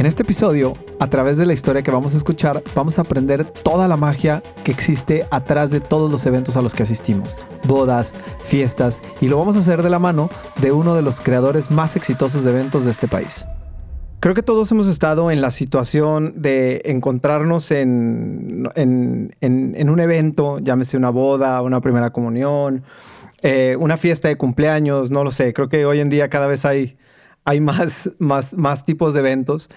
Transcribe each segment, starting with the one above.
En este episodio, a través de la historia que vamos a escuchar, vamos a aprender toda la magia que existe atrás de todos los eventos a los que asistimos. Bodas, fiestas, y lo vamos a hacer de la mano de uno de los creadores más exitosos de eventos de este país. Creo que todos hemos estado en la situación de encontrarnos en, un evento, llámese una boda, una primera comunión, eh, una fiesta de cumpleaños, no lo sé. Creo que hoy en día cada vez hay hay más, más, más tipos de eventos.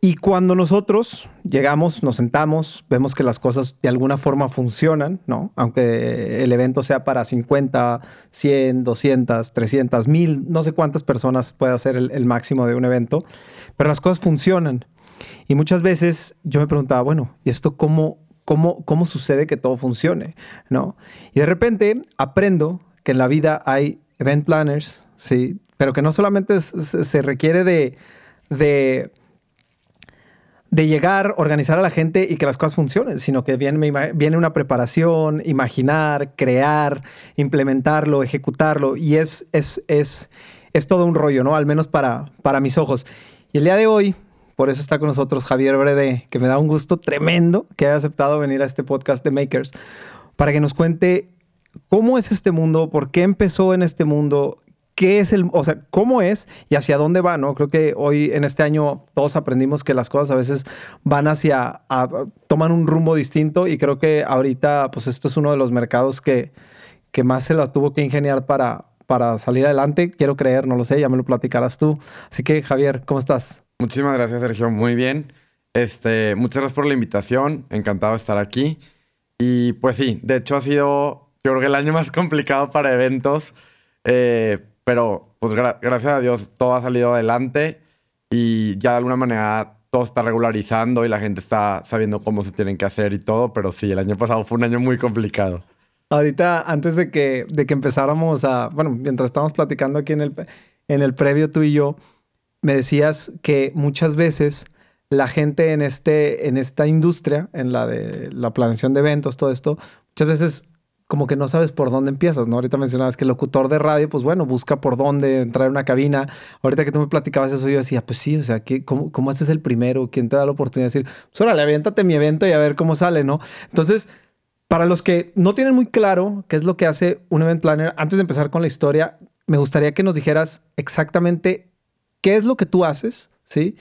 Y cuando nosotros llegamos, nos sentamos, vemos que las cosas de alguna forma funcionan, ¿no? Aunque el evento sea para 50, 100, 200, 300, 1000, no sé cuántas personas puede ser el, el, máximo de un evento, pero las cosas funcionan. Y muchas veces yo me preguntaba, bueno, ¿y esto cómo, cómo, cómo sucede que todo funcione? ¿No? Y de repente aprendo que en la vida hay event planners, ¿sí? Pero que no solamente se requiere de, de, llegar, organizar a la gente y que las cosas funcionen, sino que viene, viene una preparación, imaginar, crear, implementarlo, ejecutarlo, y es, es, es, es todo un rollo, ¿no? Al menos para, para mis ojos. Y el día de hoy, por eso está con nosotros Javier Brede, que me da un gusto tremendo que haya aceptado venir a este podcast de Makers, para que nos cuente cómo es este mundo, por qué empezó en este mundo, qué es el, o sea, cómo es y hacia dónde va, ¿no? Creo que hoy en este año todos aprendimos que las cosas a veces van hacia, toman un rumbo distinto y creo que ahorita, pues esto es uno de los mercados que, que más se las tuvo que ingeniar para, para salir adelante. Quiero creer, no lo sé, ya me lo platicarás tú. Así que, Javier, ¿cómo estás? Muchísimas gracias, Sergio. Muy bien. Este, muchas gracias por la invitación. Encantado de estar aquí. Y pues sí, de hecho ha sido, yo creo que el año más complicado para eventos. Eh, pero pues gracias a Dios todo ha salido adelante y ya de alguna manera todo está regularizando y la gente está sabiendo cómo se tienen que hacer y todo, pero sí, el año pasado fue un año muy complicado. Ahorita, antes de que, de que empezáramos a, bueno, mientras estábamos platicando aquí en el, en el previo tú y yo, me decías que muchas veces la gente en, este, en esta industria, en la de la planeación de eventos, todo esto, muchas veces como que no sabes por dónde empiezas, ¿no? Ahorita mencionabas que el locutor de radio, pues bueno, busca por dónde entrar en una cabina. Ahorita que tú me platicabas eso, yo decía, pues sí, o sea, ¿cómo, ¿cómo haces el primero? ¿Quién te da la oportunidad de decir, pues órale, aviéntate mi evento y a ver cómo sale, ¿no? Entonces, para los que no tienen muy claro qué es lo que hace un event planner, antes de empezar con la historia, me gustaría que nos dijeras exactamente qué es lo que tú haces, ¿sí?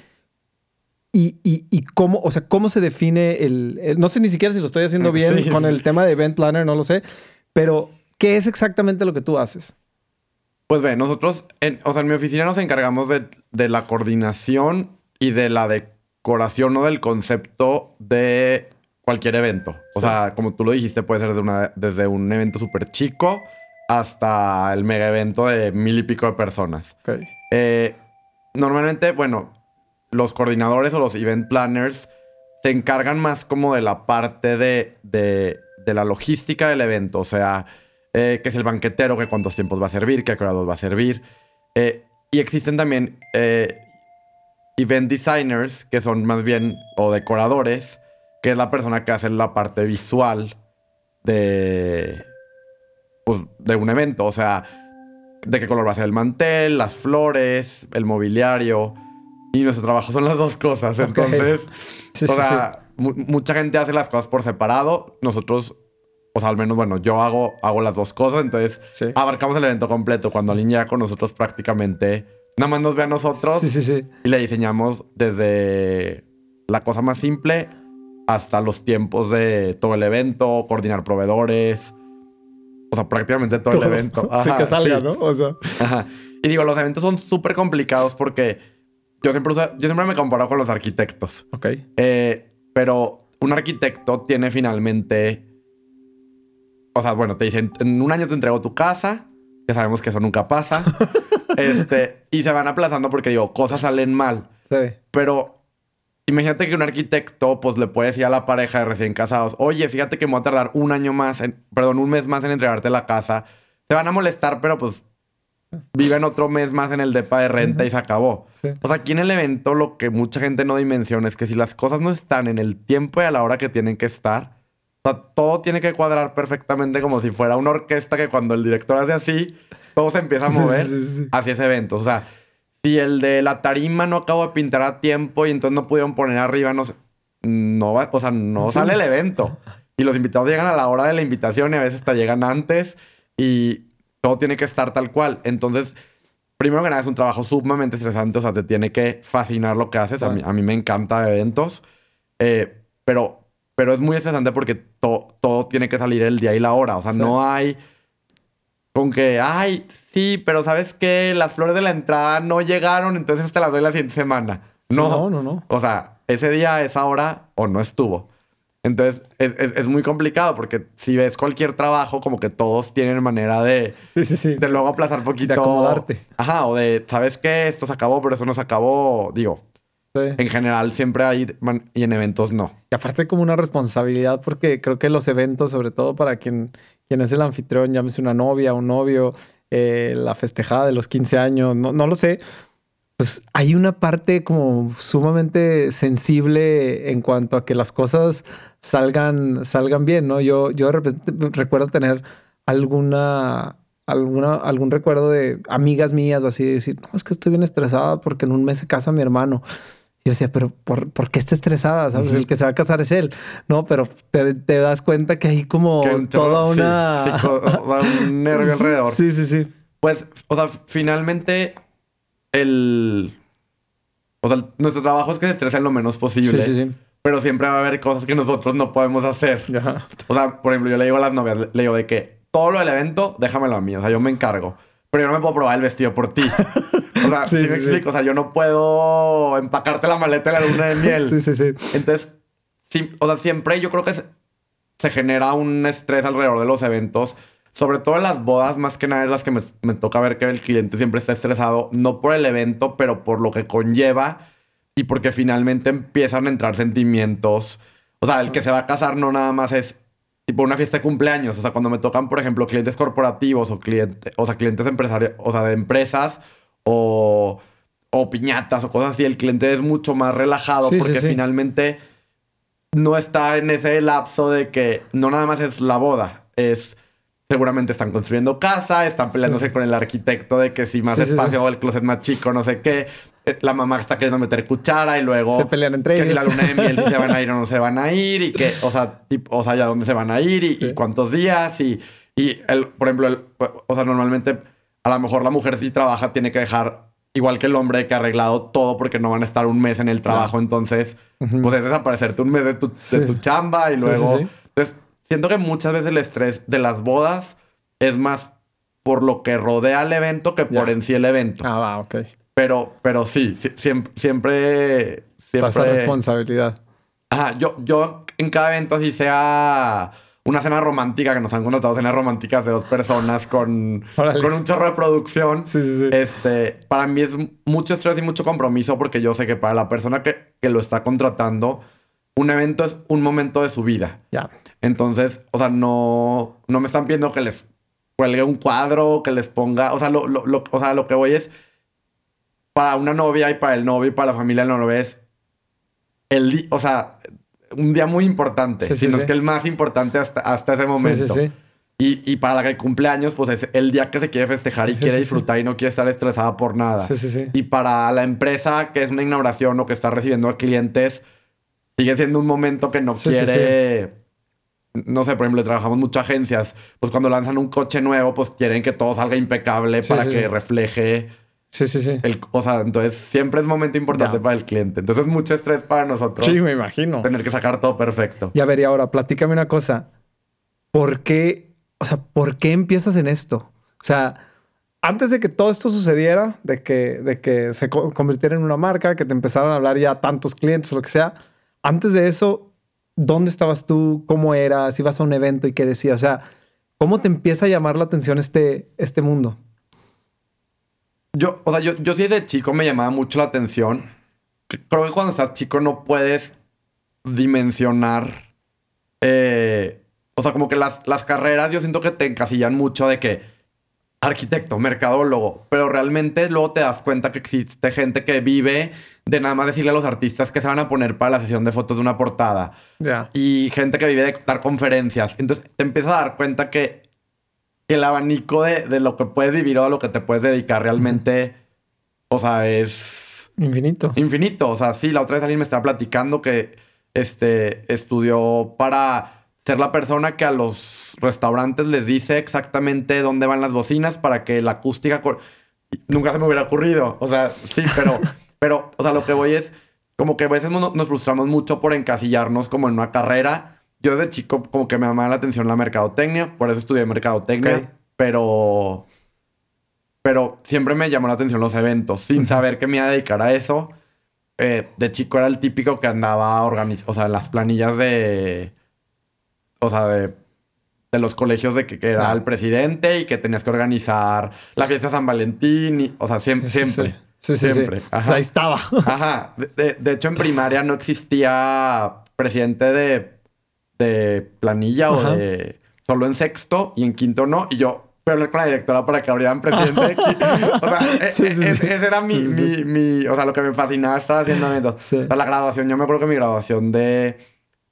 Y, y, cómo, o sea, cómo se define el, No sé ni siquiera si lo estoy haciendo bien con el tema de Event Planner, no lo sé. Pero, ¿qué es exactamente lo que tú haces? Pues ve, nosotros, en, o sea, en mi oficina nos encargamos de, de la coordinación y de la decoración o del concepto de cualquier evento. O sea, como tú lo dijiste, puede ser desde, una, desde un evento súper chico hasta el mega evento de mil y pico de personas. Eh, normalmente, bueno, los coordinadores o los event planners se encargan más como de la parte de, de, la logística del evento. O sea, eh, qué es el banquetero, qué cuántos tiempos va a servir, qué horas va a servir. Eh, y existen también eh, event designers, que son más bien, o decoradores, que es la persona que hace la parte visual de, pues, de un evento. O sea, de qué color va a ser el mantel, las flores, el mobiliario y nuestro trabajo son las dos cosas. Entonces, o sea, mucha gente hace las cosas por separado. Nosotros, o sea, al menos, bueno, yo hago, hago las dos cosas. Entonces, abarcamos el evento completo. Cuando alguien llega con nosotros prácticamente, nada más nos ve a nosotros y le diseñamos desde la cosa más simple hasta los tiempos de todo el evento, coordinar proveedores. O sea, prácticamente todo, el evento. Así que salga, ¿no? O sea. Ajá. Y digo, los eventos son súper complicados porque yo siempre, yo siempre me comparo con los arquitectos. Ok. Eh, pero un arquitecto tiene finalmente. O sea, bueno, te dicen, en un año te entrego tu casa, que sabemos que eso nunca pasa. este, y se van aplazando porque digo, cosas salen mal. Sí. Pero imagínate que un arquitecto pues le puede decir a la pareja de recién casados, oye, fíjate que me voy a tardar un año más, en, perdón, un mes más en entregarte la casa. Se van a molestar, pero pues viven otro mes más en el depa de renta y se acabó. Sí. O sea, aquí en el evento lo que mucha gente no dimensiona es que si las cosas no están en el tiempo y a la hora que tienen que estar, o sea, todo tiene que cuadrar perfectamente como si fuera una orquesta que cuando el director hace así, todo se empieza a mover sí, sí, hacia ese evento. O sea, si el de la tarima no acabó de pintar a tiempo y entonces no pudieron poner arriba, no, no va, o sea, no sale el evento. Y los invitados llegan a la hora de la invitación y a veces hasta llegan antes y todo tiene que estar tal cual. Entonces, primero que nada es un trabajo sumamente estresante, o sea, te tiene que fascinar lo que haces. A, mí, a mí me encanta eventos, eh, pero, pero es muy estresante porque to- todo tiene que salir el día y la hora. O sea, Sí. no hay con que, ay, sí, pero ¿sabes qué? Las flores de la entrada no llegaron, entonces te las doy la siguiente semana. Sí, no, no, no, no. O sea, ese día, esa hora, o no estuvo. Entonces, es, es- es muy complicado porque si ves cualquier trabajo, como que todos tienen manera de, Sí, sí, sí. de luego aplazar poquito. acomodarte. Ajá, o de, ¿sabes qué? Esto se acabó, pero eso no se acabó. Digo, en general siempre hay man- y en eventos no. Y aparte como una responsabilidad porque creo que los eventos, sobre todo para quien, quien es el anfitrión, llámese una novia, un novio, eh, la festejada de los 15 años, no, no lo sé, pues hay una parte como sumamente sensible en cuanto a que las cosas salgan, salgan bien, ¿no? Yo, yo de repente recuerdo tener alguna... Alguna, algún recuerdo de amigas mías o así, de decir, no, es que estoy bien estresada porque en un mes se casa mi hermano. Yo decía, pero ¿por, por qué está estresada? ¿Sabes? El que se va a casar es él. No, pero te, te das cuenta que hay como Que toda sí, una... un nervio alrededor. Sí, sí, sí. Pues, o sea, finalmente, el. O sea, nuestro trabajo es que se estresen lo menos Sí, posible. sí, sí. Pero siempre va a haber cosas que nosotros no podemos hacer. Ajá. O sea, por ejemplo, yo le digo a las novias, le digo de que todo lo del evento, déjamelo a mí. O sea, yo me encargo. Pero yo no me puedo probar el vestido por ti. O sea, Sí, sí, me sí. explico. O sea, yo no puedo empacarte la maleta de la luna de miel. Sí, sí, sí. Entonces, o sea, siempre yo creo que se, se genera un estrés alrededor de los eventos. Sobre todo en las bodas, más que nada es las que me, me toca ver que el cliente siempre está estresado, no por el evento, pero por lo que conlleva y porque finalmente empiezan a entrar sentimientos. O sea, el que se va a casar no nada más es tipo una fiesta de cumpleaños. O sea, cuando me tocan, por ejemplo, clientes corporativos o, cliente, o sea, clientes empresarios, o sea, de empresas o, o piñatas o cosas así, el cliente es mucho más relajado Sí, porque sí. finalmente no está en ese lapso de que no nada más es la boda, es seguramente están construyendo casa, están peleándose Sí. con el arquitecto de que si más Sí, espacio o el closet más chico, no sé qué. La mamá está queriendo meter cuchara y luego Se pelean entre que si ellos. la luna de miel si se van a ir o no se van a ir y que, o sea, tipo, o sea, ya dónde se van a ir y, y Sí. cuántos días y, y el, por ejemplo, el, o sea, normalmente a lo mejor la mujer si trabaja tiene que dejar igual que el hombre que ha arreglado todo porque no van a estar un mes en el trabajo, entonces Ujú. pues es desaparecerte un mes de tu, Sí. de tu chamba y luego... sí. Entonces, siento que muchas veces el estrés de las bodas es más por lo que rodea el evento que por en sí el evento. Ah, va, ok. Pero, pero sí, siempre, siempre, Pasa responsabilidad. Ajá, yo, yo en cada evento, así sea una cena romántica, que nos han contratado cenas románticas de dos personas con, con un chorro de producción. Sí, sí, sí. Este, para mí es mucho estrés y mucho compromiso porque yo sé que para la persona que, que lo está contratando, un evento es un momento de su vida. Ya. Entonces, o sea, no, no me están pidiendo que les cuelgue un cuadro, que les ponga, o sea, lo, lo- lo- o sea, lo que voy es para una novia y para el novio y para la familia de la novia es el o sea, un día muy importante, Sí, sí, sino sí. es que el más importante hasta, hasta ese momento. Sí, sí, sí. Y, y para la que hay cumpleaños, pues es el día que se quiere festejar y Sí, quiere sí, sí. disfrutar y no quiere estar estresada por nada. Sí, sí, sí. Y para la empresa que es una inauguración o que está recibiendo a clientes, sigue siendo un momento que no Sí, sí, quiere. No sé, por ejemplo, trabajamos mucho agencias. Pues cuando lanzan un coche nuevo, pues quieren que todo salga impecable Sí, para sí, que sí. refleje Sí, sí, sí. el. O sea, entonces siempre es momento importante Ya. para el cliente. Entonces, mucho estrés para nosotros Sí, me imagino. tener que sacar todo perfecto. Y a ver, y ahora, platícame una cosa. ¿Por qué, o sea, por qué empiezas en esto? O sea, antes de que todo esto sucediera, de que, de que se co- convirtiera en una marca, que te empezaran a hablar ya tantos clientes o lo que sea, antes de eso, ¿dónde estabas tú? ¿Cómo eras? ¿Ibas a un evento y qué decías? O sea, ¿Cómo te empieza a llamar la atención este, este mundo? Yo, o sea, yo, yo sí de chico me llamaba mucho la atención. Creo que cuando estás chico no puedes dimensionar. eh, o sea, como que las, las carreras yo siento que te encasillan mucho de que arquitecto, mercadólogo, pero realmente luego te das cuenta que existe gente que vive de nada más decirle a los artistas que se van a poner para la sesión de fotos de una portada Ya. y gente que vive de dar conferencias. Entonces te empiezas a dar cuenta que, que el abanico de, de lo que puedes vivir o a lo que te puedes dedicar realmente, o sea, es Infinito. infinito. O sea, sí, la otra vez alguien me estaba platicando que este, estudió para ser la persona que a los restaurantes les dice exactamente dónde van las bocinas para que la acústica... Nunca se me hubiera ocurrido. O sea, sí, pero, pero, o sea, lo que voy es como que a veces no- nos frustramos mucho por encasillarnos como en una carrera. Yo desde chico como que me llamaba la atención la mercadotecnia, por eso estudié mercadotecnia, pero pero siempre me llamó la atención los eventos, sin saber que me iba a dedicar a eso. Eh, de chico era el típico que andaba organizando, o sea, las planillas de, o sea, de, de los colegios de que, que era Ah. el presidente y que tenías que organizar la fiesta de San Valentín, y, o sea, siem- Sí, sí, siempre. Sí, sí. siempre. O sea, ahí estaba. Ajá. De, de- de hecho, en primaria no existía presidente de, de planilla Ajá. o de... Solo en sexto y en quinto no. Y yo hablar con la directora para que abrieran presidente de O sea, e- Sí, sí, e- sí. ese era mi, mi, mi- O sea, lo que me fascinaba estar haciendo sea, la graduación, yo me acuerdo que mi graduación de,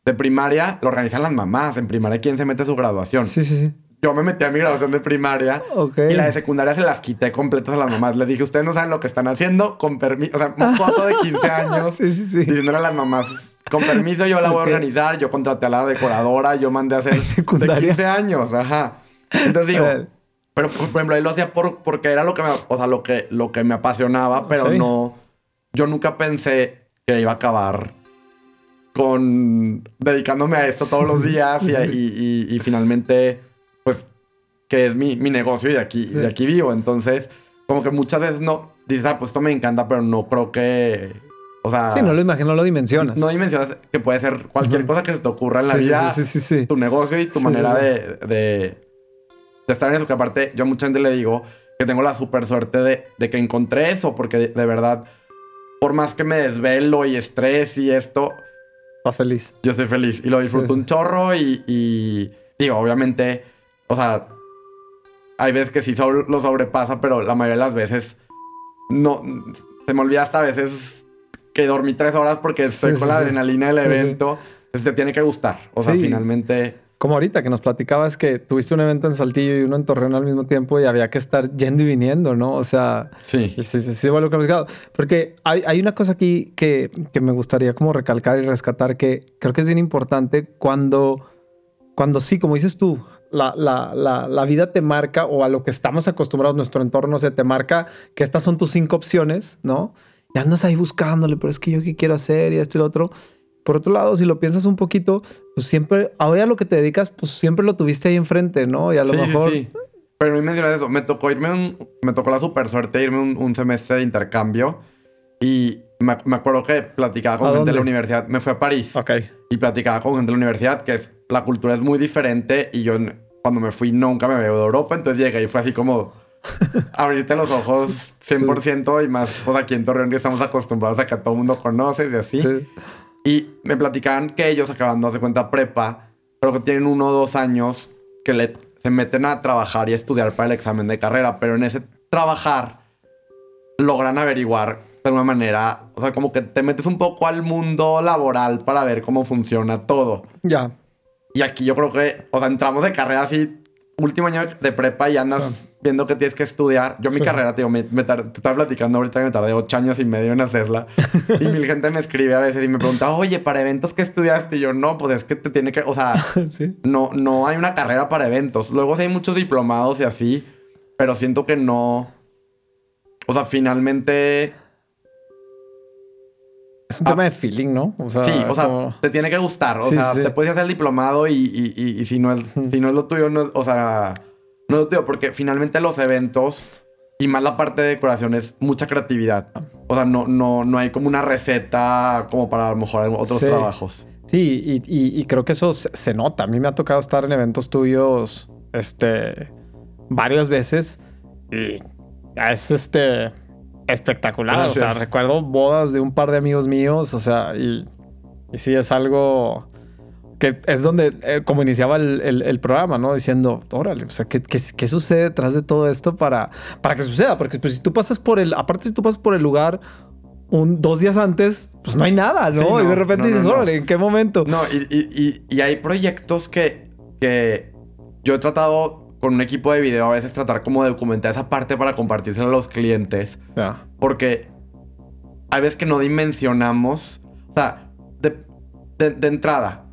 de primaria lo organizan las mamás. En primaria, ¿quién se mete a su graduación? Sí, sí, sí. Yo me metí a mi graduación de primaria Ok. y la de secundaria se las quité completas a las mamás. Les dije, ustedes no saben lo que están haciendo, con permiso. O sea, un mocoso de 15 años Sí, sí, sí. diciéndole a las mamás, con permiso yo la voy a organizar. Yo contraté a la decoradora, yo mandé a hacer de secundaria. 15 años. Ajá. Entonces digo, pero por ejemplo, ahí lo hacía por, porque era lo que me, o sea, lo que, lo que me apasionaba, pero Sí. no, yo nunca pensé que iba a acabar con dedicándome a esto todos los días y, y- y- y finalmente, pues, que es mi, mi negocio y de aquí, Sí. de aquí vivo. Entonces, como que muchas veces no, dices, ah, pues esto me encanta, pero no creo que, o sea, Sí, no lo imagino, no lo dimensionas. no dimensionas que puede ser cualquier cosa que se te ocurra en la Sí, vida Sí, sí, sí. sí. tu negocio y tu manera De, de, de estar en eso. Que aparte, yo a mucha gente le digo que tengo la super suerte de, de que encontré eso, porque de, de verdad, por más que me desvelo y estrés y esto, Estás feliz. yo estoy feliz y lo disfruto un chorro y, y digo, obviamente, o sea, hay veces que sí sobre- lo sobrepasa, pero la mayoría de las veces no, se me olvida hasta a veces que dormí tres horas porque estoy Sí, con sí, la adrenalina del evento. Entonces te tiene que gustar. O sea, finalmente... Como ahorita que nos platicabas que tuviste un evento en Saltillo y uno en Torreón al mismo tiempo y había que estar yendo y viniendo, ¿no? O sea, Sí. sí, sí, sí, vuelve complicado. Porque hay, hay una cosa aquí que, que me gustaría como recalcar y rescatar que creo que es bien importante cuando, cuando sí, como dices tú, la, la, la, la vida te marca o a lo que estamos acostumbrados, nuestro entorno se te marca que estas son tus cinco opciones, ¿no? Y andas ahí buscándole, pero es que yo qué quiero hacer y esto y lo otro. Por otro lado, si lo piensas un poquito, pues siempre, ahora a lo que te dedicas, pues siempre lo tuviste ahí enfrente, ¿no? Y a lo Sí, sí, mejor... sí. Pero no mencionas eso. Me tocó irme un, me tocó la super suerte de irme un, un semestre de intercambio. Y me, me acuerdo que platicaba con ¿A gente de dónde? la universidad. Me fui a París. Ok. Y platicaba con gente de la universidad, que es, la cultura es muy diferente. Y yo cuando me fui nunca me veo de Europa. Entonces llegué y fue así como abrirte los ojos 100% y más. Pues aquí en Torreón que estamos acostumbrados a que a todo el mundo conoces y así. Sí. Y me platicaban que ellos acabando de cuenta prepa, pero que tienen uno o dos años que le, se meten a trabajar y a estudiar para el examen de carrera, pero en ese trabajar logran averiguar de alguna manera, o sea, como que te metes un poco al mundo laboral para ver cómo funciona todo. Ya. Y aquí yo creo que, o sea, entramos de carrera así, último año de prepa y andas Sí. Viendo que tienes que estudiar. Yo mi Sí. carrera, tío, me, me te estaba platicando ahorita que me tardé ocho años y medio en hacerla. y mil gente me escribe a veces y me pregunta, oye, ¿para eventos qué estudiaste? Y yo, no, pues es que te tiene que, o sea, sí. no, no hay una carrera para eventos. Luego sí hay muchos diplomados y así, pero siento que no. O sea, finalmente. Es un Ah. tema de feeling, ¿no? O sea, Sí, o sea, como- te tiene que gustar. O Sí, sea, te puedes hacer el diplomado y, y- y- y si, no es, si no es lo tuyo, no es- o sea, no tuyo, porque finalmente los eventos y más la parte de decoración es mucha creatividad. O sea, no, no, no hay como una receta como para a lo mejor otros Sí. trabajos. Sí, y, y- y creo que eso se, se nota. A mí me ha tocado estar en eventos tuyos este, varias veces y es este espectacular. O sea, recuerdo bodas de un par de amigos míos, o sea, y, y sí es algo que es donde, eh, como iniciaba el, programa, ¿no? Diciendo, órale, o sea, ¿qué, ¿qué, sucede detrás de todo esto para, para que suceda? Porque pues, si tú pasas por el, aparte si tú pasas por el lugar un, dos días antes, pues no hay nada, ¿no? y de repente dices, órale, ¿en qué momento? No, y, y, y, hay proyectos que, que yo he tratado con un equipo de video a veces tratar como de documentar esa parte para compartírsela a los clientes. Porque hay veces que no dimensionamos, o sea, de, de entrada,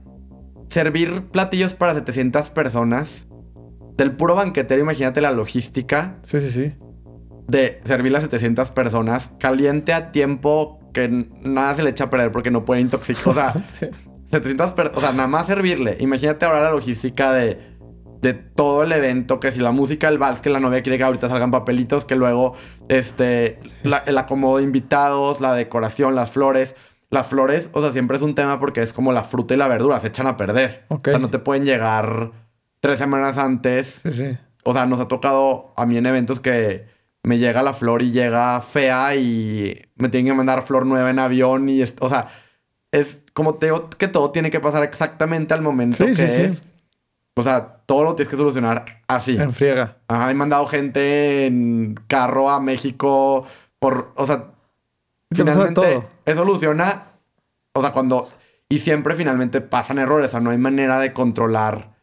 servir platillos para 700 personas. Del puro banquetero, imagínate la logística. Sí, sí, sí. De servir a 700 personas, caliente a tiempo que nada se le echa a perder porque no puede intoxicar. O sea, 700 personas, o sea, nada más servirle. Imagínate ahora la logística de, de todo el evento, que si la música, el vals, que la novia quiere que ahorita salgan papelitos, que luego, este, el acomodo de invitados, la decoración, las flores. Las flores, o sea, siempre es un tema porque es como la fruta y la verdura, se echan a perder. O sea, no te pueden llegar tres semanas antes. Sí, sí. O sea, nos ha tocado a mí en eventos que me llega la flor y llega fea y me tienen que mandar flor nueva en avión y, o sea, es como te digo que todo tiene que pasar exactamente al momento que es. O sea, todo lo tienes que solucionar así. En friega. Ajá, he mandado gente en carro a México por, o sea, finalmente se soluciona, o sea, cuando, y siempre finalmente pasan errores, o sea, no hay manera de controlar,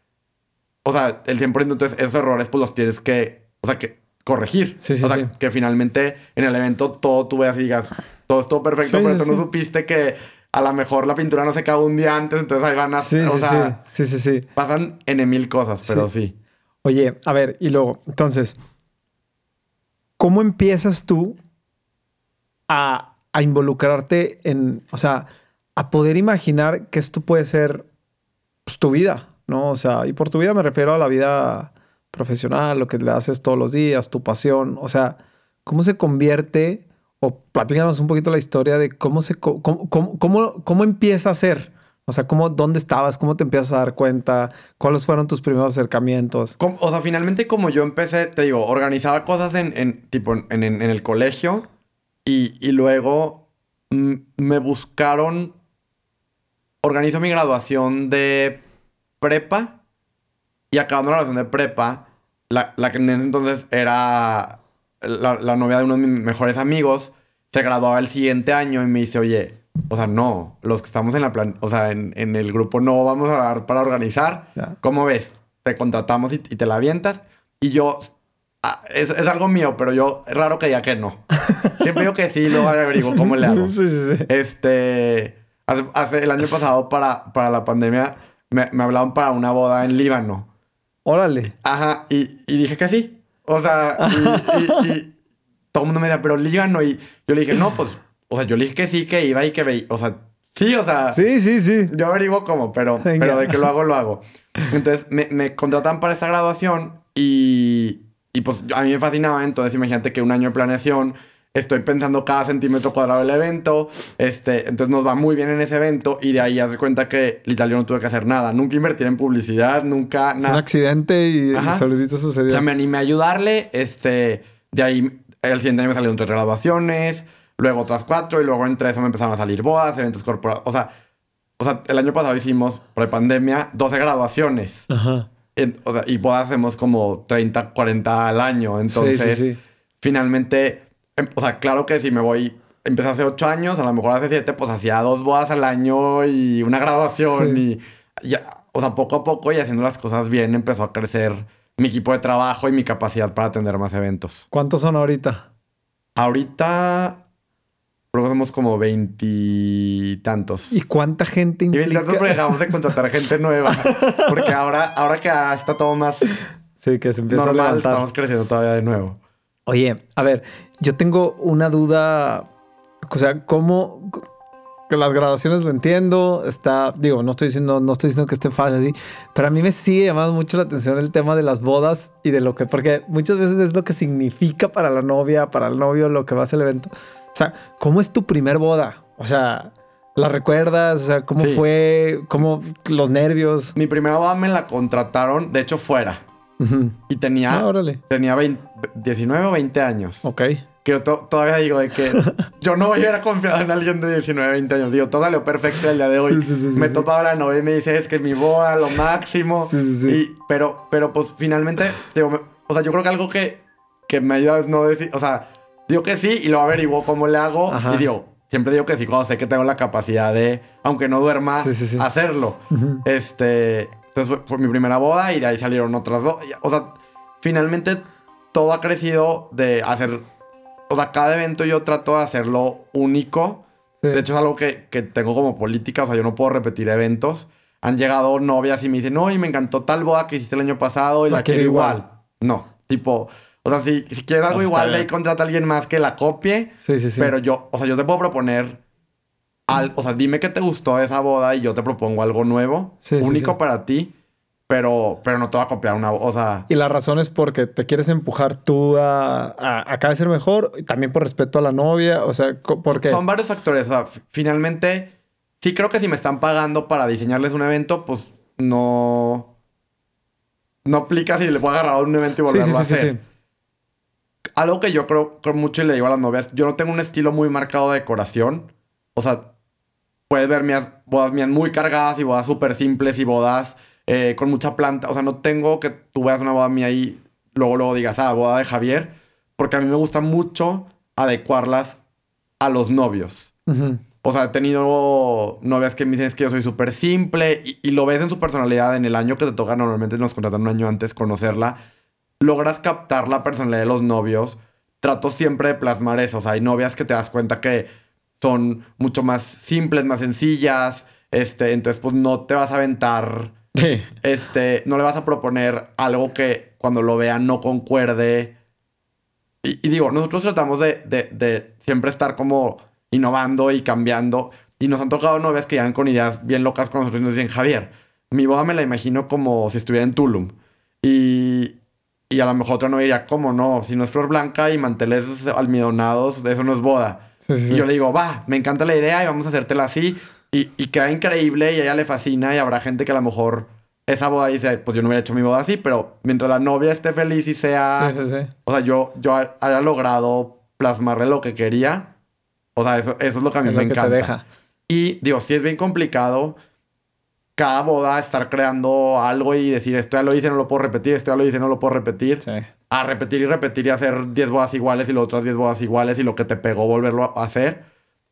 o sea, el 100% entonces esos errores pues los tienes que, o sea, que corregir. Sí, sí, o sea, que finalmente en el evento todo tú veas y digas, todo estuvo perfecto, pero tú no supiste que a lo mejor la pintura no se acabó un día antes, entonces ahí van a... Sí, o sea, sí, sí, sí. Pasan en mil cosas, pero sí. Oye, a ver, y luego, entonces, ¿cómo empiezas tú a a involucrarte en, o sea, a poder imaginar que esto puede ser pues, tu vida, ¿no? O sea, y por tu vida me refiero a la vida profesional, lo que le haces todos los días, tu pasión, o sea, cómo se convierte, o platícanos un poquito la historia de cómo se, cómo, cómo, cómo, empieza a ser. O sea, ¿cómo, ¿dónde estabas? ¿Cómo te empiezas a dar cuenta? ¿Cuáles fueron tus primeros acercamientos? o sea, finalmente como yo empecé, te digo, organizaba cosas en, tipo, en, el colegio y, luego mm, me buscaron. Organizo mi graduación de prepa. Y acabando la graduación de prepa, la, que en ese entonces era la, novia de uno de mis mejores amigos, se graduaba el siguiente año y me dice, oye, o sea, no, los que estamos en la plan, o sea, en, el grupo no vamos a dar para organizar. ¿Cómo ves? Te contratamos y, y, te la avientas. Y yo Ah, es, algo mío, pero yo es raro que diga que no. Siempre digo que sí, luego averiguo cómo le hago. Sí, sí, sí. Este, hace, el año pasado para, para la pandemia me, me, hablaban para una boda en Líbano. Órale. Ajá, y, y dije que sí. O sea, y, y, todo el mundo me decía, pero Líbano. Y yo le dije, no, pues, o sea, yo le dije que sí, que iba y que veía. O sea, sí, o sea. Sí, sí, sí. Yo averiguo cómo, pero, pero de que lo hago, lo hago. Entonces me, me contratan para esa graduación y, y pues a mí me fascinaba, entonces imagínate que un año de planeación, estoy pensando cada centímetro cuadrado del evento, este, entonces nos va muy bien en ese evento y de ahí hace cuenta que literal yo no tuve que hacer nada, nunca invertir en publicidad, nunca nada. Un accidente y, y sucedió. O sea, me animé a ayudarle, este, de ahí el siguiente año me salieron tres graduaciones, luego otras cuatro y luego entre eso me empezaron a salir bodas, eventos corporativos, o sea, o sea, el año pasado hicimos, por pandemia, 12 graduaciones. Ajá y bodas hacemos como 30, 40 al año. Entonces, finalmente, em, o sea, claro que si me voy, empecé hace 8 años, a lo mejor hace 7, pues hacía dos bodas al año y una graduación. Y ya, o sea, poco a poco y haciendo las cosas bien, empezó a crecer mi equipo de trabajo y mi capacidad para atender más eventos. ¿Cuántos son ahorita? Ahorita Luego somos como veintitantos. ¿Y cuánta gente implica? Y veintitantos porque dejamos de contratar gente nueva. Porque ahora, ahora que está todo más sí, que se empieza a levantar. estamos creciendo todavía de nuevo. Oye, a ver, yo tengo una duda. O sea, ¿cómo...? Que las graduaciones lo entiendo, está, digo, no estoy diciendo, no estoy diciendo que esté fácil así, pero a mí me sigue llamando mucho la atención el tema de las bodas y de lo que, porque muchas veces es lo que significa para la novia, para el novio, lo que va a ser el evento. O sea, ¿cómo es tu primer boda? O sea, ¿la recuerdas? O sea, ¿cómo fue? ¿Cómo los nervios? Mi primera boda me la contrataron, de hecho, fuera. Y tenía, Ah, tenía 20 19 o 20 años. Ok. Que yo to- todavía digo de que yo no voy a ir a confiar en alguien de 19, 20 años. Digo, todo salió perfecto el día de hoy. Sí, sí, sí, sí, me sí. topaba la novia y me dice, es que es mi boda, lo máximo. Sí, sí, sí. Y, pero, pero pues finalmente, digo, o sea, yo creo que algo que, que me ayuda es no decir, o sea, digo que sí y luego averiguo cómo le hago. Ajá. Y digo, siempre digo que sí cuando sé que tengo la capacidad de, aunque no duerma, Sí, sí, sí. hacerlo. Este, entonces fue, fue mi primera boda y de ahí salieron otras dos. O sea, finalmente todo ha crecido de hacer, o sea, cada evento yo trato de hacerlo único. De hecho es algo que, que tengo como política, o sea, yo no puedo repetir eventos. Han llegado novias y me dicen, no, y me encantó tal boda que hiciste el año pasado y la, quiero igual. No, tipo, o sea, si, si quieres algo está igual, ve y contrata a alguien más que la copie. Sí, sí, sí. Pero yo, o sea, yo te puedo proponer, al, o sea, dime qué te gustó de esa boda y yo te propongo algo nuevo, Sí, sí, único sí. para ti, pero, pero no te voy a copiar una, o sea, Y la razón es porque te quieres empujar tú a, a, a cada vez ser mejor, y también por respeto a la novia, o sea, porque son varios factores. O sea, finalmente, sí creo que si me están pagando para diseñarles un evento, pues no. No aplica si le puedo agarrar a un evento y sí, volverlo sí, a sí, hacer. Algo que yo creo, creo mucho y le digo a las novias, yo no tengo un estilo muy marcado de decoración. O sea, puedes ver mías, bodas mías muy cargadas y bodas súper simples y bodas eh, con mucha planta. O sea, no tengo que tú veas una boda mía y luego, luego digas, ah, boda de Javier. Porque a mí me gusta mucho adecuarlas a los novios. Ujú. O sea, he tenido novias que me dicen "Es que yo soy súper simple y, y lo ves en su personalidad en el año que te toca. Normalmente nos contratan un año antes conocerla. Logras captar la personalidad de los novios. Trato siempre de plasmar eso. O sea, hay novias que te das cuenta que son mucho más simples, más sencillas. Este, entonces, pues no te vas a aventar. Sí. Este, no le vas a proponer algo que cuando lo vean no concuerde. Y, y digo, nosotros tratamos de, de- de siempre estar como innovando y cambiando. Y nos han tocado novias que llegan con ideas bien locas con nosotros y nos dicen, Javier, mi boda me la imagino como si estuviera en Tulum. Y, y a lo mejor otra novia diría, ¿cómo no? Si no es flor blanca y manteles almidonados, eso no es boda. Sí, sí. Y yo le digo, va, me encanta la idea y vamos a hacértela así. Y, y queda increíble y a ella le fascina y habrá gente que a lo mejor esa boda dice, pues yo no hubiera hecho mi boda así, pero mientras la novia esté feliz y sea... Sí, sí, sí. O sea, yo, yo haya logrado plasmarle lo que quería. O sea, eso, eso es lo que a mí Es me encanta. deja. Y digo, sí es bien complicado cada boda estar creando algo y decir, esto ya lo hice, no lo puedo repetir, esto ya lo hice, no lo puedo repetir. Sí. A repetir y repetir y hacer 10 bodas iguales y las otras 10 bodas iguales y lo que te pegó volverlo a hacer.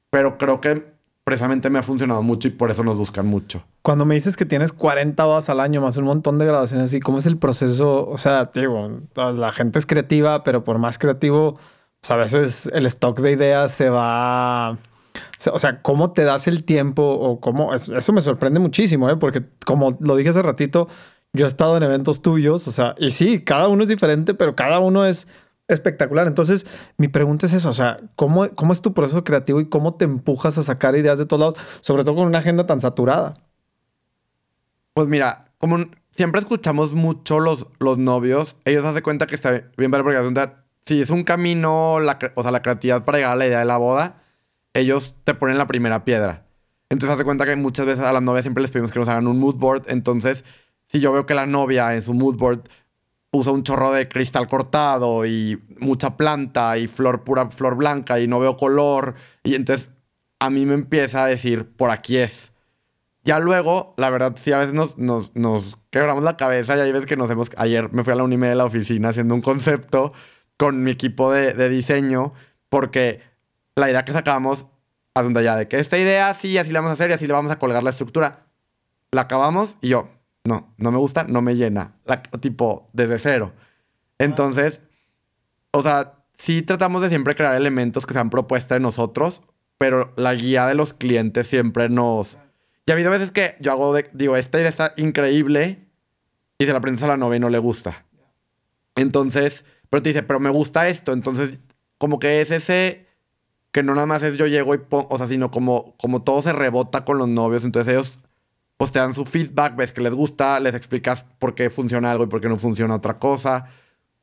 Pero creo que precisamente me ha funcionado mucho y por eso nos buscan mucho. Cuando me dices que tienes 40 bodas al año más un montón de graduaciones así, ¿cómo es el proceso? O sea, digo, la gente es creativa, pero por más creativo, pues a veces el stock de ideas se va... O sea, ¿cómo te das el tiempo o cómo? es- Eso me sorprende muchísimo, ¿eh? Porque como lo dije hace ratito, yo he estado en eventos tuyos, o sea, y sí, cada uno es diferente, pero cada uno es espectacular. Entonces, mi pregunta es eso, o sea, ¿cómo, ¿cómo es tu proceso creativo y cómo te empujas a sacar ideas de todos lados, sobre todo con una agenda tan saturada? Pues mira, como siempre escuchamos mucho los, los novios, ellos hacen cuenta que está bien porque si es un camino, o sea, la creatividad para llegar a la idea de la boda, ellos te ponen la primera piedra. Entonces hace cuenta que muchas veces a las novias siempre les pedimos que nos hagan un mood board. Entonces, si yo veo que la novia en su mood board usa un chorro de cristal cortado y mucha planta y flor pura, flor blanca y no veo color, y entonces a mí me empieza a decir, por aquí es. Ya luego, la verdad, sí, a veces nos, nos, nos quebramos la cabeza y hay veces que nos hemos... Ayer me fui a la Unime de la oficina haciendo un concepto con mi equipo de diseño porque la idea que sacamos, a donde ya de que esta idea sí, así la vamos a hacer y así le vamos a colgar la estructura. La acabamos y yo, no, no me gusta, no me llena. La- tipo, desde cero. Entonces, o sea, sí tratamos de siempre crear elementos que sean propuesta de nosotros, pero la guía de los clientes siempre nos... Y ha habido veces que yo hago, de- digo, esta idea está increíble y se la aprendes a la novia y no le gusta. Entonces, pero te dice, pero me gusta esto. Entonces, como que es ese que no nada más es yo llego y pongo, o sea, sino como, como todo se rebota con los novios. Entonces ellos pues te dan su feedback, ves que les gusta, les explicas por qué funciona algo y por qué no funciona otra cosa.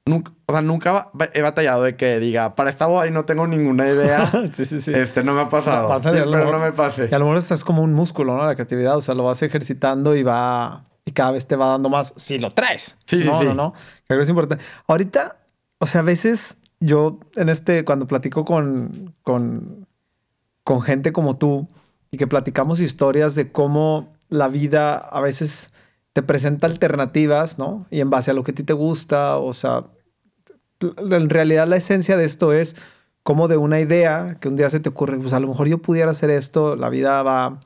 Nunca, o sea, nunca he batallado de que diga, para esta boda y no tengo ninguna idea. sí, sí, sí. Este, no me ha pasado. Pasa Espero mejor- no me pase. Y a lo mejor estás como un músculo, ¿no? La creatividad, o sea, lo vas ejercitando y va, y cada vez te va dando más si lo traes. Sí, sí, no, sí. no, no. Creo que es importante. Ahorita, o sea, a veces yo en este, cuando platico con, con, gente como tú y que platicamos historias de cómo la vida a veces te presenta alternativas, ¿no? Y en base a lo que a ti te gusta, o sea, en realidad la esencia de esto es como de una idea que un día se te ocurre, pues a lo mejor yo pudiera hacer esto, la vida va,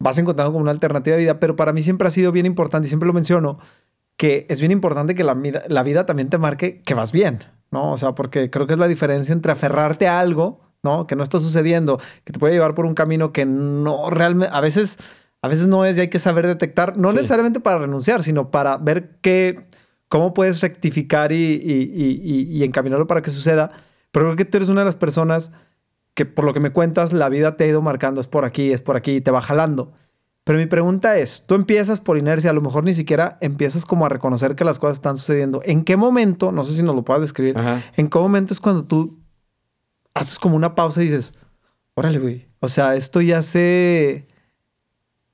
vas encontrando como una alternativa de vida, pero para mí siempre ha sido bien importante, y siempre lo menciono, que es bien importante que la la vida también te marque que vas bien, ¿no? O sea, porque creo que es la diferencia entre aferrarte a algo, ¿no? Que no está sucediendo, que te puede llevar por un camino que no realmente, a veces, a veces no es y hay que saber detectar, no Sí. necesariamente para renunciar, sino para ver qué, cómo puedes rectificar y, y- y- y- y encaminarlo para que suceda. Pero creo que tú eres una de las personas que por lo que me cuentas, la vida te ha ido marcando, es por aquí, es por aquí, y te va jalando. Pero mi pregunta es, tú empiezas por inercia, a lo mejor ni siquiera empiezas como a reconocer que las cosas están sucediendo. ¿En qué momento, no sé si nos lo puedas describir, Ajá. en qué momento es cuando tú haces como una pausa y dices, órale, güey, o sea, esto ya se...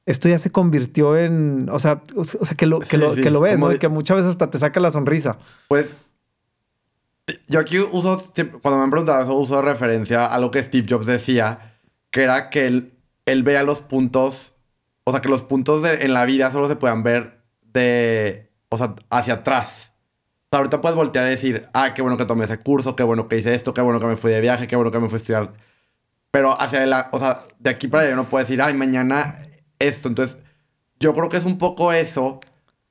Esto ya se convirtió en, o sea, o sea que lo, que Sí, lo, sí, que lo ves, ¿no? de- Y que muchas veces hasta te saca la sonrisa. Pues yo aquí uso, cuando me han preguntado eso, uso de referencia a lo que Steve Jobs decía, que era que él, él veía los puntos, o sea, que los puntos de- en la vida solo se puedan ver de, o sea, hacia atrás. O sea, ahorita puedes voltear y decir, ah, qué bueno que tomé ese curso, qué bueno que hice esto, qué bueno que me fui de viaje, qué bueno que me fui a estudiar. Pero hacia la, o sea, de aquí para allá no puedo decir, ay, mañana esto. Entonces, yo creo que es un poco eso,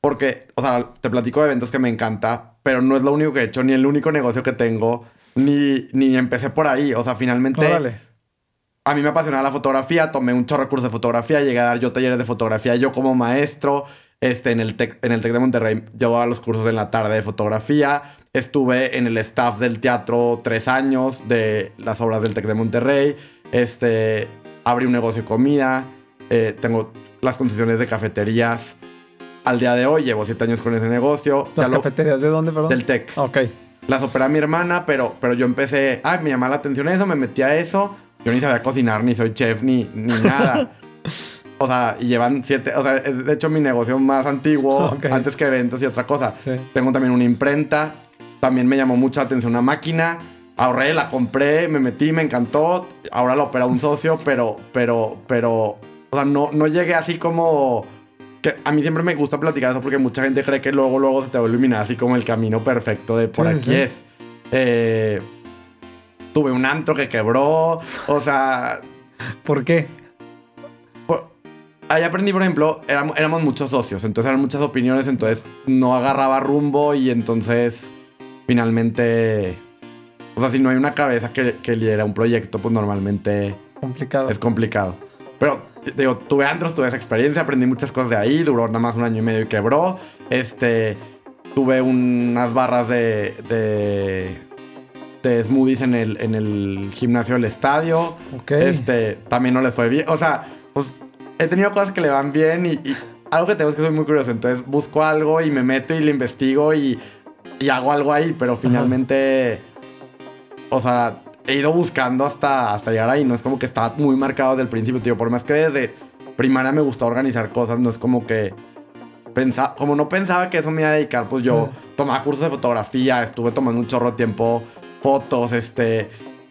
porque, o sea, te platico de eventos que me encanta, pero no es lo único que he hecho, ni el único negocio que tengo, ni, ni empecé por ahí. O sea, finalmente, Órale. A mí me apasiona la fotografía, tomé un chorro de cursos de fotografía, llegué a dar yo talleres de fotografía, yo como maestro, este, en el TEC, en el TEC de Monterrey, llevaba los cursos en la tarde de fotografía, estuve en el staff del teatro tres años de las obras del TEC de Monterrey, este, abrí un negocio de comida, eh, tengo las concesiones de cafeterías. Al día de hoy llevo siete años con ese negocio. ¿Las lo- cafeterías de dónde, perdón? del TEC. Ok. Las opera mi hermana, pero, pero yo empecé, ay, me llamaba la atención eso, me metí a eso. Yo ni sabía cocinar, ni soy chef, ni, ni nada. o sea, y llevan siete, o sea, es de hecho mi negocio más antiguo, Ok. antes que eventos y otra cosa. Sí. Tengo también una imprenta, también me llamó mucha atención una máquina. Ahorré, la compré, me metí, me encantó. Ahora la opera un socio, pero, pero, pero, o sea, no, no llegué así como que a mí siempre me gusta platicar eso porque mucha gente cree que luego, luego se te va a iluminar así como el camino perfecto de por sí, aquí sí. es. Eh, tuve un antro que quebró, o sea, ¿Por qué? por- ahí aprendí, por ejemplo, éramos, éramos muchos socios, entonces eran muchas opiniones, entonces no agarraba rumbo y entonces finalmente, o sea, si no hay una cabeza que, que lidera un proyecto, pues normalmente Es complicado. es complicado. Pero, digo, tuve antros, tuve esa experiencia, aprendí muchas cosas de ahí, duró nada más un año y medio y quebró. Este, tuve unas barras de, de, de smoothies en el, en el gimnasio del estadio. Ok. Este, también no les fue bien. O sea, pues he tenido cosas que le van bien y, y algo que tengo es que soy muy curioso. Entonces busco algo y me meto y le investigo y, y hago algo ahí, pero finalmente, o sea, he ido buscando hasta, hasta llegar ahí. No es como que estaba muy marcado desde el principio, tío. Por más que desde primaria me gustaba organizar cosas, no es como que como no pensaba que eso me iba a dedicar, pues yo tomaba cursos de fotografía, estuve tomando un chorro de tiempo fotos, este,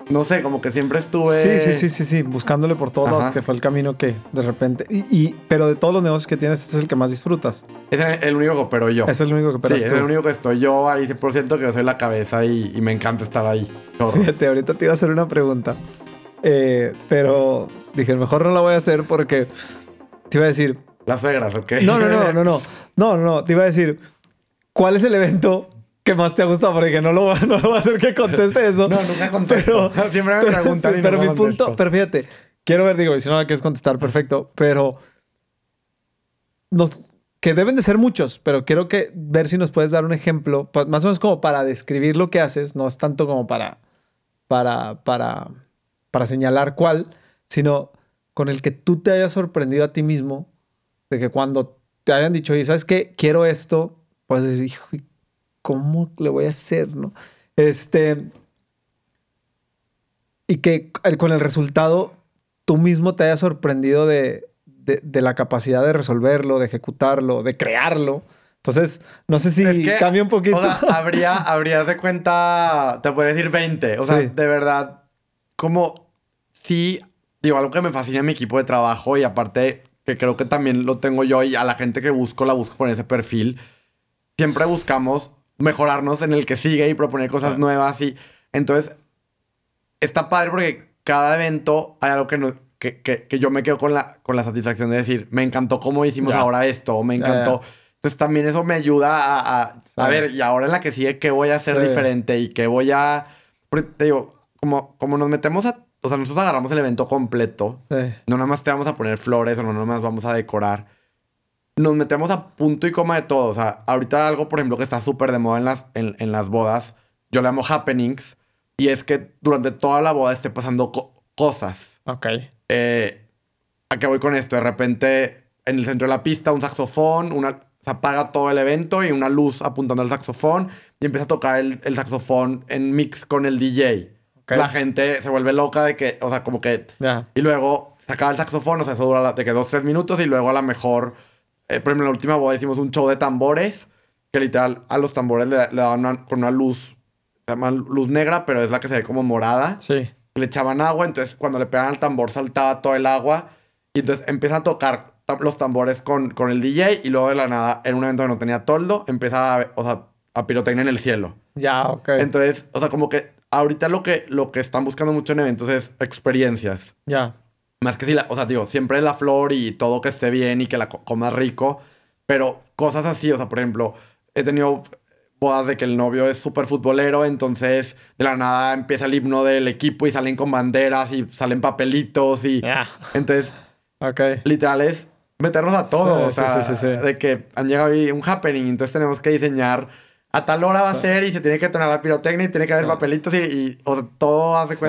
no sé, como que siempre estuve... Sí, sí, sí, sí, sí, buscándole por todos lados, que fue el camino que de repente. Y, y- pero de todos los negocios que tienes, este es el que más disfrutas. Es el, el único que opero yo. Es el único que sí, operas es tú. el único que estoy yo ahí 100% que soy la cabeza y, y me encanta estar ahí. Chorro. Fíjate, ahorita te iba a hacer una pregunta. Eh, pero dije, mejor no la voy a hacer porque te iba a decir. Las suegras, ¿ok? No, no, no, no, no. No, no, te iba a decir, ¿cuál es el evento que más te ha gustado? Porque no lo, va- no lo va a hacer que conteste eso. No, nunca contesto. Siempre me pero, preguntan sí, y pero nunca mi punto, pero fíjate, quiero ver, digo, y si no la quieres contestar, perfecto, pero nos, que deben de ser muchos, pero quiero que ver si nos puedes dar un ejemplo, más o menos como para describir lo que haces, no es tanto como para, para, para, para señalar cuál, sino con el que tú te hayas sorprendido a ti mismo, de que cuando te hayan dicho, y sabes qué, quiero esto, pues hijo, ¿y ¿cómo le voy a hacer? ¿No? Este, y que con el resultado tú mismo te hayas sorprendido de, de, de la capacidad de resolverlo, de ejecutarlo, de crearlo. Entonces, no sé si Es que, cambia un poquito. O sea, habría, habrías de cuenta, te podría decir 20. O sea, Sí. de verdad, como sí, digo, algo que me fascina en mi equipo de trabajo y aparte que creo que también lo tengo yo y a la gente que busco, la busco con ese perfil, siempre buscamos mejorarnos en el que sigue y proponer cosas nuevas y entonces está padre porque cada evento hay algo que, no- que, que- que yo me quedo con la, con la satisfacción de decir, me encantó cómo hicimos Ya. ahora esto, me Ya, encantó. ya. Entonces también eso me ayuda a, a, Sí. a ver, y ahora en la que sigue, ¿qué voy a hacer Sí. diferente? Y qué voy a... Porque te digo, como, como nos metemos a... O sea, nosotros agarramos el evento completo. Sí. No nada más te vamos a poner flores o no nada más vamos a decorar. Nos metemos a punto y coma de todo. O sea, ahorita algo, por ejemplo, que está súper de moda en las, en, en las bodas, yo le llamo happenings. Y es que durante toda la boda esté pasando co- cosas. Ok. Eh, ¿A qué voy con esto? De repente, en el centro de la pista, un saxofón, una, se apaga todo el evento y una luz apuntando al saxofón y empieza a tocar el, el saxofón en mix con el DJ. La gente se vuelve loca de que, o sea, como que... Y luego se acaba el saxofón, o sea, eso dura de que dos, tres minutos y luego a la mejor... eh, por ejemplo, en la última boda hicimos un show de tambores que literal a los tambores le, le daban una- con una luz, se llama luz negra, pero es la que se ve como morada Sí. le echaban agua, entonces cuando le pegaban al tambor saltaba todo el agua y entonces empiezan a tocar los tambores con, con el DJ y luego de la nada, en un evento que no tenía toldo, empieza a, o sea, a pirotecnia en el cielo. Ya, ok. Entonces, o sea, como que ahorita lo que, lo que están buscando mucho en eventos es experiencias. ya. Más que si la, o sea, digo, siempre es la flor y todo que esté bien y que la co- comas rico, pero cosas así, o sea, por ejemplo, he tenido bodas de que el novio es súper futbolero, entonces de la nada empieza el himno del equipo y salen con banderas y salen papelitos y Ya. entonces Ok. literal es meternos a todo, Sí, o sea, sí, sí, sí. de que han llegado ahí un happening, entonces tenemos que diseñar a tal hora va a ser y se tiene que tonar la pirotecnia y tiene que haber papelitos y, y, o sea, todo hace Sí.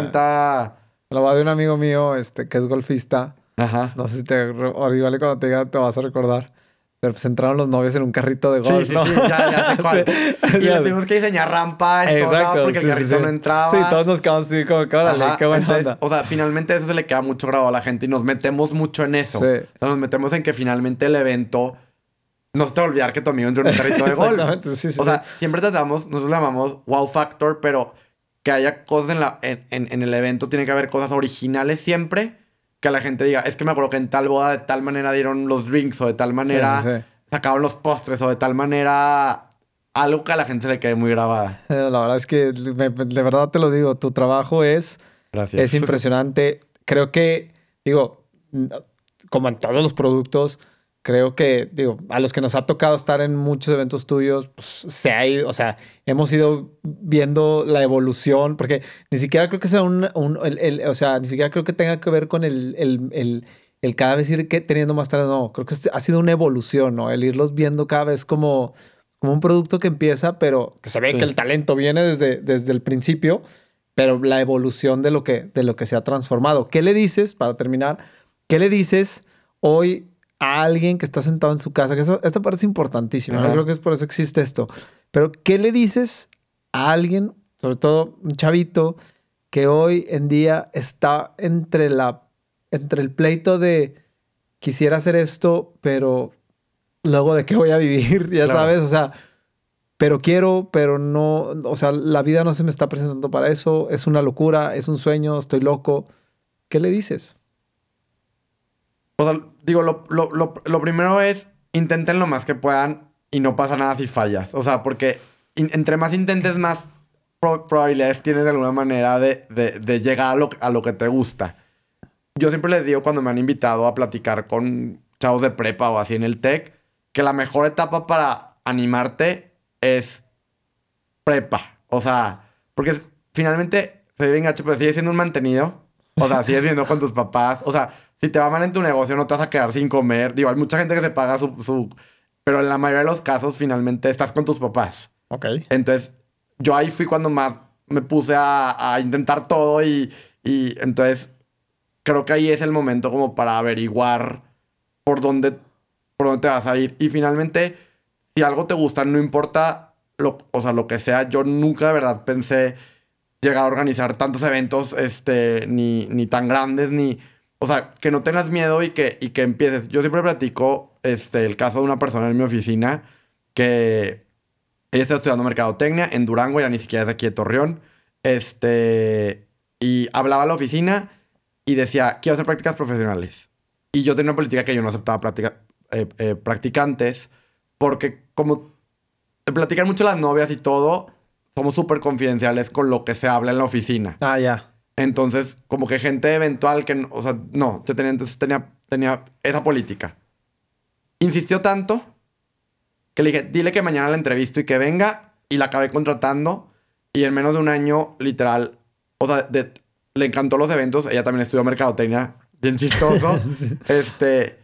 Cuenta... Lo va de un amigo mío, este, que es golfista. Ajá. No sé si te... Igual cuando te diga te vas a recordar. Pero pues entraron los novios en un carrito de golf, sí, sí, ¿no? sí, ya, ya sé cuál. Sí. Y le tuvimos que diseñar rampa en lados porque el carrito no entraba. Sí, todos nos quedamos así como órale, qué buena entonces, onda. O sea, finalmente eso se le queda mucho grabado a la gente y nos metemos mucho en eso. Sí. O sea, nos metemos en que finalmente el evento... No se te va a olvidar que tu amigo entró en un carrito de golf. Exactamente, sí, sí. O sea, siempre tratamos, nosotros le llamamos wow factor, pero que haya cosas en, la, en, en- en el evento, tiene que haber cosas originales siempre. Que la gente diga, es que me acuerdo que en tal boda de tal manera dieron los drinks o de tal manera Sí, sí, sacaban los postres o de tal manera algo que a la gente le quede muy grabada. La verdad es que me- de verdad te lo digo, tu trabajo es, Gracias. es impresionante. Creo que, digo, como en todos los productos, creo que, digo, a los que nos ha tocado estar en muchos eventos tuyos, pues, se ha ido, o sea, hemos ido viendo la evolución, porque ni siquiera creo que sea un, un- el- el- o sea, ni siquiera creo que tenga que ver con el, el, el- el cada vez ir que teniendo más tarde, no, creo que es- ha sido una evolución, ¿no? El irlos viendo cada vez como, como un producto que empieza, pero que se ve Sí. que el talento viene desde, desde el principio, pero la evolución de lo, que, de lo que se ha transformado. ¿Qué le dices, para terminar, qué le dices hoy a alguien que está sentado en su casa? Que eso, importantísimo, ¿no? Ajá. creo que es por eso existe esto. Pero ¿qué le dices a alguien, sobre todo un chavito, que hoy en día está entre, la, entre el pleito de quisiera hacer esto, pero luego de qué voy a vivir, ya Claro. sabes, o sea, pero quiero, pero no, o sea, la vida no se me está presentando para eso, es una locura, es un sueño, estoy loco. ¿Qué le dices? O sea, digo, lo, lo, lo, lo primero es intenten lo más que puedan y no pasa nada si fallas. O sea, porque in- entre más intentes, más pro- probabilidades tienes de alguna manera de, de, de llegar a lo, a lo que te gusta. Yo siempre les digo cuando me han invitado a platicar con chavos de prepa o así en el TEC, que la mejor etapa para animarte es prepa. O sea, porque finalmente se ve bien gacho, pero sigues siendo un mantenido. O sea, sigues viviendo con tus papás. O sea, si te va mal en tu negocio, no te vas a quedar sin comer. Digo, hay mucha gente que se paga su, su... Pero en la mayoría de los casos, finalmente, estás con tus papás. Ok. Entonces, yo ahí fui cuando más me puse a, a intentar todo y, y entonces creo que ahí es el momento como para averiguar por dónde, por dónde te vas a ir. Y finalmente, si algo te gusta, no importa lo, o sea, lo que sea, yo nunca de verdad pensé llegar a organizar tantos eventos, este, ni, ni tan grandes, ni... o sea, que no tengas miedo y que, y que empieces. Yo siempre platico este, el caso de una persona en mi oficina que ella está estudiando mercadotecnia en Durango, ya ni siquiera es aquí de Torreón. Este, y hablaba a la oficina y decía, quiero hacer prácticas profesionales. Y yo tenía una política que yo no aceptaba práctica, eh, eh, practicantes porque como platican mucho las novias y todo, somos súper confidenciales con lo que se habla en la oficina. Ah, ya. Entonces, como que gente eventual que, o sea, no, te tenía, entonces tenía, tenía esa política. Insistió tanto que le dije, dile que mañana la entrevisto y que venga, y la acabé contratando. Y en menos de un año, literal, o sea, le encantó los eventos. Ella también estudió mercadotecnia, bien chistoso. Este,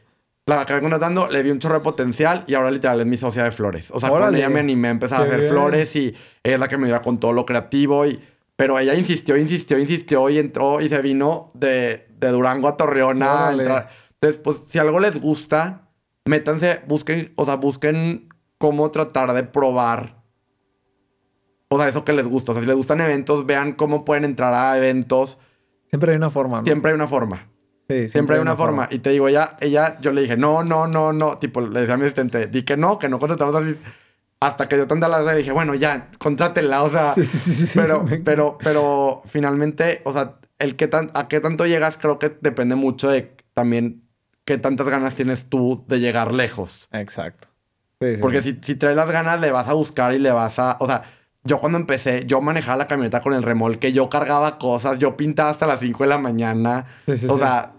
la acabé contratando, le vi un chorro de potencial y ahora literal es mi socia de flores. O sea, con ella me animé a empezar a hacer flores y es la que me ayuda con todo lo creativo y... Pero ella insistió, insistió, insistió y entró y se vino de, de Durango a Torreón a entrar. Entonces, pues, si algo les gusta, métanse, busquen, o sea, busquen cómo tratar de probar. O sea, eso que les gusta. O sea, si les gustan eventos, vean cómo pueden entrar a eventos. Siempre hay una forma. ¿no? Siempre hay una forma siempre, hay una, forma. Y te digo, ella, ella, yo le dije, no, no, no, no. Tipo, le decía a mi asistente, di que no, que no contratamos así. Hasta que yo tanta la dije, bueno, ya, contrátela. O sea, sí, sí, sí, pero, pero, pero finalmente, o sea, el que tan, a qué tanto llegas creo que depende mucho de también qué tantas ganas tienes tú de llegar lejos. Exacto. Porque Si, si traes las ganas, le vas a buscar y le vas a, o sea, yo cuando empecé, yo manejaba la camioneta con el remolque, yo cargaba cosas, yo pintaba hasta las 5 de la mañana. o sea,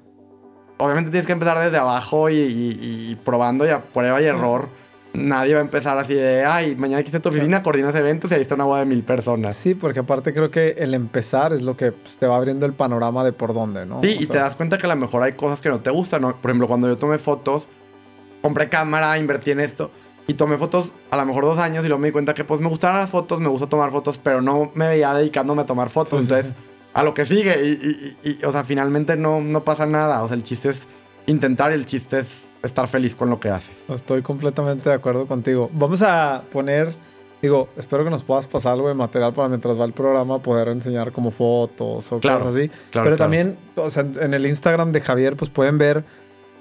obviamente tienes que empezar desde abajo y, probando y a prueba y error. Nadie va a empezar así de, ay, mañana aquí está tu oficina, coordinas eventos y ahí está una boda de mil personas. Sí, porque aparte creo que el empezar es lo que pues, te va abriendo el panorama de por dónde, ¿no? Sí, y te das cuenta que a lo mejor hay cosas que no te gustan, ¿no? Por ejemplo, cuando yo tomé fotos, compré cámara, invertí en esto y tomé fotos a lo mejor dos años y luego me di cuenta que pues me gustaban las fotos, me gusta tomar fotos, pero no me veía dedicándome a tomar fotos. Entonces, a lo que sigue y, o sea, finalmente no, no pasa nada. O sea, el chiste es intentar el chiste es estar feliz con lo que haces. Estoy completamente de acuerdo contigo. Vamos a poner, digo, espero que nos puedas pasar algo de material para mientras va el programa poder enseñar como fotos o cosas así. pero también, o sea, en el Instagram de Javier, pues pueden ver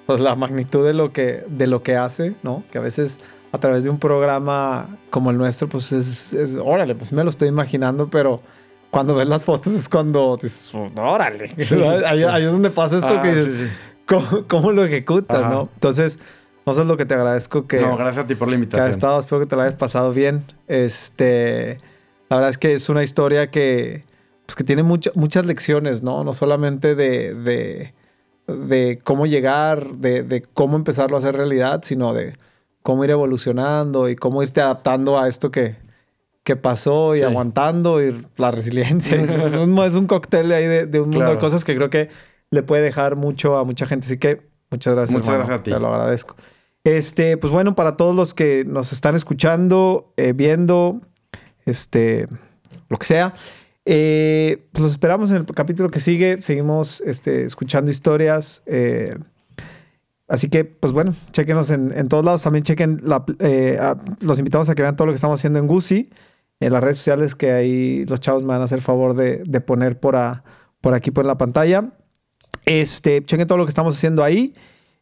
pues, la magnitud de lo que, de lo que hace, ¿no? Que a veces a través de un programa como el nuestro, pues es, órale, pues me lo estoy imaginando, pero cuando ves las fotos es cuando dices, órale. ahí, es donde pasa esto que ah, dices, ¿cómo, lo ejecutas, no? Entonces, eso es lo que te agradezco que... No, gracias a ti por la invitación. Que has estado, espero que te la hayas pasado bien. Este, la verdad es que es una historia que, pues que tiene muchas lecciones, ¿no? No solamente de, de, de cómo llegar, de, de cómo empezarlo a hacer realidad, sino de cómo ir evolucionando y cómo irte adaptando a esto que, que pasó y aguantando y la resiliencia. es un cóctel ahí de, un mundo de cosas que creo que le puede dejar mucho a mucha gente. Así que muchas gracias. Muchas gracias a ti. Te lo agradezco. Este, pues bueno, para todos los que nos están escuchando, eh, viendo, este, lo que sea, eh, pues los esperamos en el capítulo que sigue. Seguimos este, escuchando historias. Eh, Así que, pues bueno, chequenos en, todos lados. También chequen, la, eh, los invitamos a que vean todo lo que estamos haciendo en Gucci, en las redes sociales que ahí los chavos me van a hacer favor de, poner por, por aquí por la pantalla. Este, chequen todo lo que estamos haciendo ahí.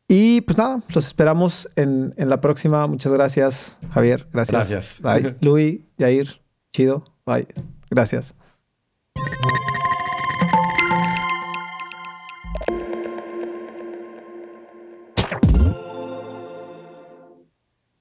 Y pues nada, los esperamos en, en la próxima. Muchas gracias, Javier. Gracias. Gracias. Bye. Luis, Jair, chido. Bye. Gracias.